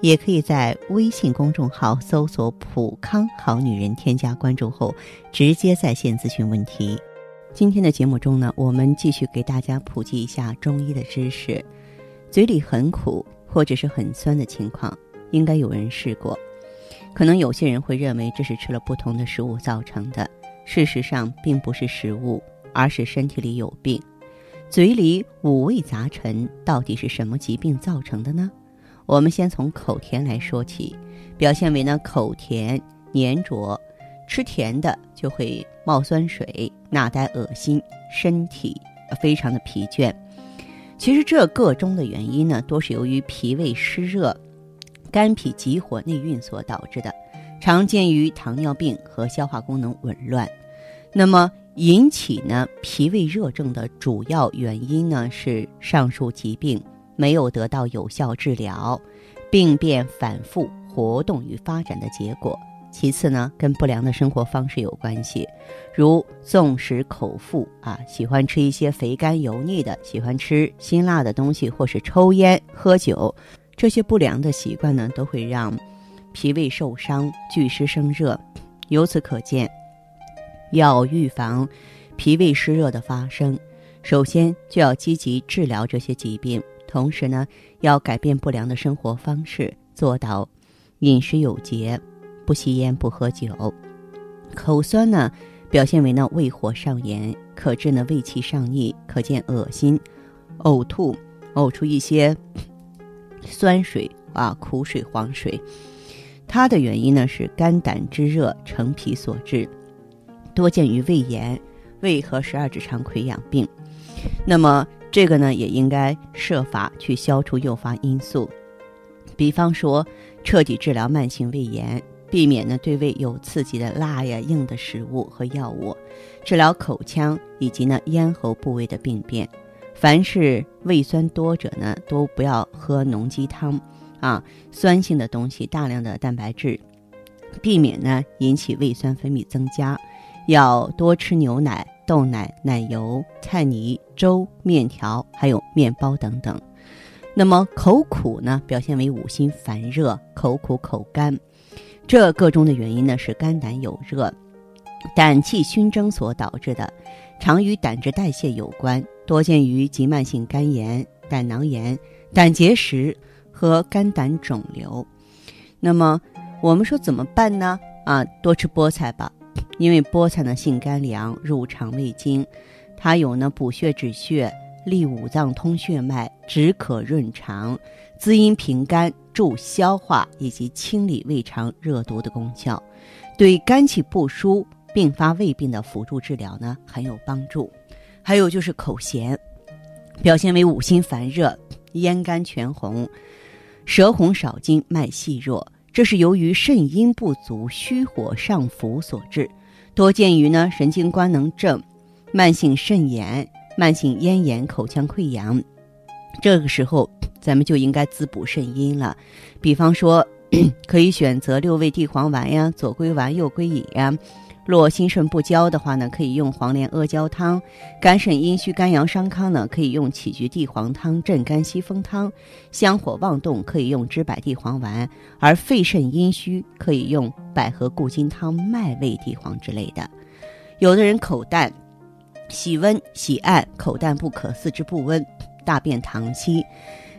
也可以在微信公众号搜索“普康好女人”，添加关注后直接在线咨询问题。今天的节目中呢，我们继续给大家普及一下中医的知识。嘴里很苦或者是很酸的情况，应该有人试过。可能有些人会认为这是吃了不同的食物造成的，事实上并不是食物，而是身体里有病。嘴里五味杂陈，到底是什么疾病造成的呢？我们先从口甜来说起，表现为呢口甜黏着。吃甜的就会冒酸水，纳呆恶心，身体非常的疲倦。其实这个中的原因呢，多是由于脾胃湿热、肝脾急火内蕴所导致的，常见于糖尿病和消化功能紊乱。那么引起呢脾胃热症的主要原因呢是上述疾病没有得到有效治疗，病变反复活动与发展的结果。其次呢，跟不良的生活方式有关系，如纵食口腹啊，喜欢吃一些肥甘油腻的，喜欢吃辛辣的东西，或是抽烟喝酒，这些不良的习惯呢，都会让脾胃受伤、聚湿生热。由此可见，要预防脾胃湿热的发生，首先就要积极治疗这些疾病，同时呢，要改变不良的生活方式，做到饮食有节。不吸烟，不喝酒，口酸呢，表现为呢胃火上炎，可致呢胃气上逆，可见恶心、呕吐，呕出一些酸水啊、苦水、黄水。它的原因呢是肝胆之热成脾所致，多见于胃炎、胃和十二指肠溃疡病。那么这个呢也应该设法去消除诱发因素，比方说彻底治疗慢性胃炎。避免呢对胃有刺激的辣呀、硬的食物和药物，治疗口腔以及呢咽喉部位的病变。凡是胃酸多者呢，都不要喝浓鸡汤啊，酸性的东西，大量的蛋白质，避免呢引起胃酸分泌增加。要多吃牛奶、豆奶、奶油、菜泥、粥、面条，还有面包等等。那么口苦呢，表现为五心烦热、口苦口干。这个中的原因呢是肝胆有热，胆气熏蒸所导致的，常与胆汁代谢有关，多见于急慢性肝炎、胆囊炎、胆结石和肝胆肿瘤。那么我们说怎么办呢？啊，多吃菠菜吧，因为菠菜呢性甘凉，入肠胃经，它有呢补血止血、利五脏通血脉、止渴润肠、滋阴平肝。助消化以及清理胃肠热毒的功效，对肝气不舒、并发胃病的辅助治疗呢很有帮助。还有就是口咸，表现为五心烦热、咽干全红、舌红少津、脉细弱，这是由于肾阴不足、虚火上浮所致，多见于呢神经官能症、慢性肾炎、慢性咽炎、口腔溃疡。这个时候。咱们就应该滋补肾阴了，比方说，可以选择六味地黄丸呀，左归丸，右归饮呀。若心肾不交的话呢，可以用黄连阿胶汤；肝肾阴虚、肝阳伤康呢，可以用杞菊地黄汤、镇肝息风汤；香火妄动可以用知柏地黄丸；而肺肾阴虚可以用百合固金汤、麦味地黄之类的。有的人口淡，喜温喜暗，口淡不渴，四肢不温，大便溏稀。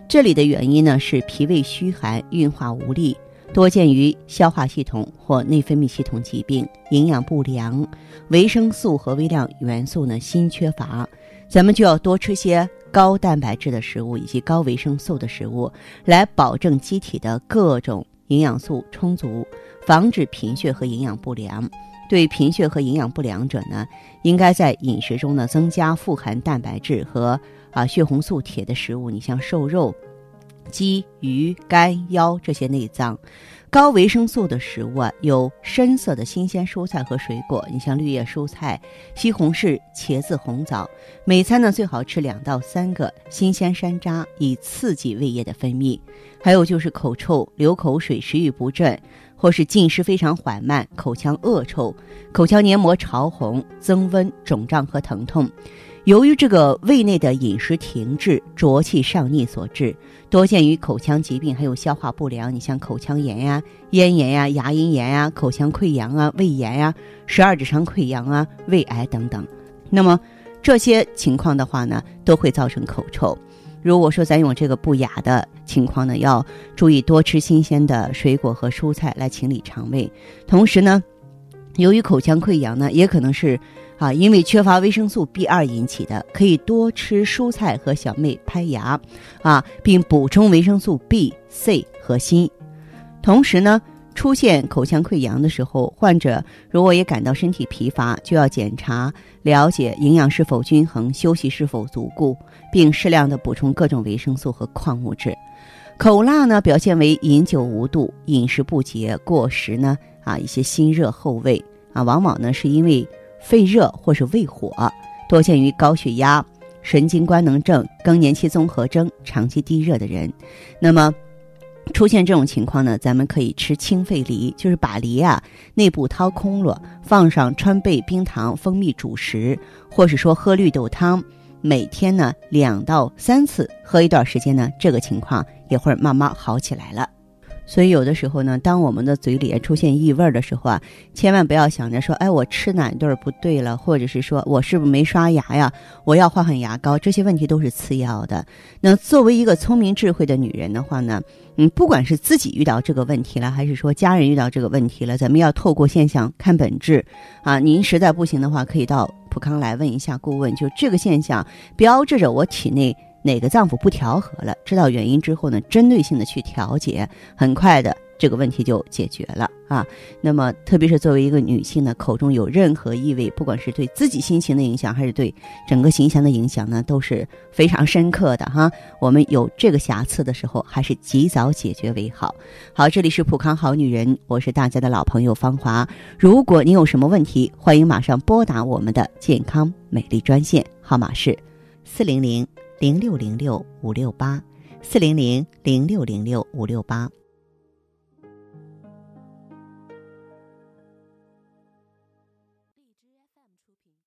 这里的原因呢是脾胃虚寒，运化无力，多见于消化系统或内分泌系统疾病，营养不良，维生素和微量元素呢锌缺乏，咱们就要多吃些高蛋白质的食物以及高维生素的食物，来保证机体的各种营养素充足，防止贫血和营养不良。对贫血和营养不良者呢，应该在饮食中呢增加富含蛋白质和。啊，血红素、铁的食物，你像瘦肉、鸡、鱼、肝、腰这些内脏，高维生素的食物啊，有深色的新鲜蔬菜和水果，你像绿叶蔬菜、西红柿、茄子、红枣。每餐呢最好吃两到三个新鲜山楂，以刺激胃液的分泌。还有就是口臭、流口水、食欲不振，或是进食非常缓慢、口腔恶臭、口腔黏膜潮红、增温、肿胀和疼痛。由于这个胃内的饮食停滞、浊气上逆所致，多见于口腔疾病，还有消化不良。你像口腔炎呀、咽炎呀、牙龈炎呀、口腔溃疡啊、胃炎呀、十二指肠溃疡啊、胃癌等等。那么这些情况的话呢，都会造成口臭。如果说咱有这个不雅的情况呢，要注意多吃新鲜的水果和蔬菜来清理肠胃。同时呢，由于口腔溃疡呢，也可能是。啊，因为缺乏维生素 B 二引起的，可以多吃蔬菜和小麦拍牙，啊，并补充维生素 B、C 和锌。同时呢，出现口腔溃疡的时候，患者如果也感到身体疲乏，就要检查了解营养是否均衡，休息是否足够，并适量的补充各种维生素和矿物质。口辣呢，表现为饮酒无度、饮食不节、过食呢，啊，一些心热后胃啊，往往呢是因为。肺热或是胃火，多见于高血压、神经官能症、更年期综合征、长期低热的人。那么，出现这种情况呢，咱们可以吃清肺梨，就是把梨啊内部掏空了，放上川贝、冰糖、蜂蜜煮食，或是说喝绿豆汤，每天呢两到三次，喝一段时间呢，这个情况也会慢慢好起来了。所以有的时候呢，当我们的嘴里出现异味的时候啊，千万不要想着说，哎，我吃哪顿不对了，或者是说我是不是没刷牙呀？我要换换牙膏，这些问题都是次要的。那作为一个聪明智慧的女人的话呢，嗯，不管是自己遇到这个问题了，还是说家人遇到这个问题了，咱们要透过现象看本质啊。您实在不行的话，可以到普康来问一下顾问，就这个现象标志着我体内。哪个脏腑不调和了？知道原因之后呢，针对性的去调节，很快的这个问题就解决了啊。那么，特别是作为一个女性呢，口中有任何异味，不管是对自己心情的影响，还是对整个形象的影响呢，都是非常深刻的哈。我们有这个瑕疵的时候，还是及早解决为好。好，这里是普康好女人，我是大家的老朋友芳华。如果你有什么问题，欢迎马上拨打我们的健康美丽专线，号码是四零零。零六零六五六八，四零零零六零六五六八。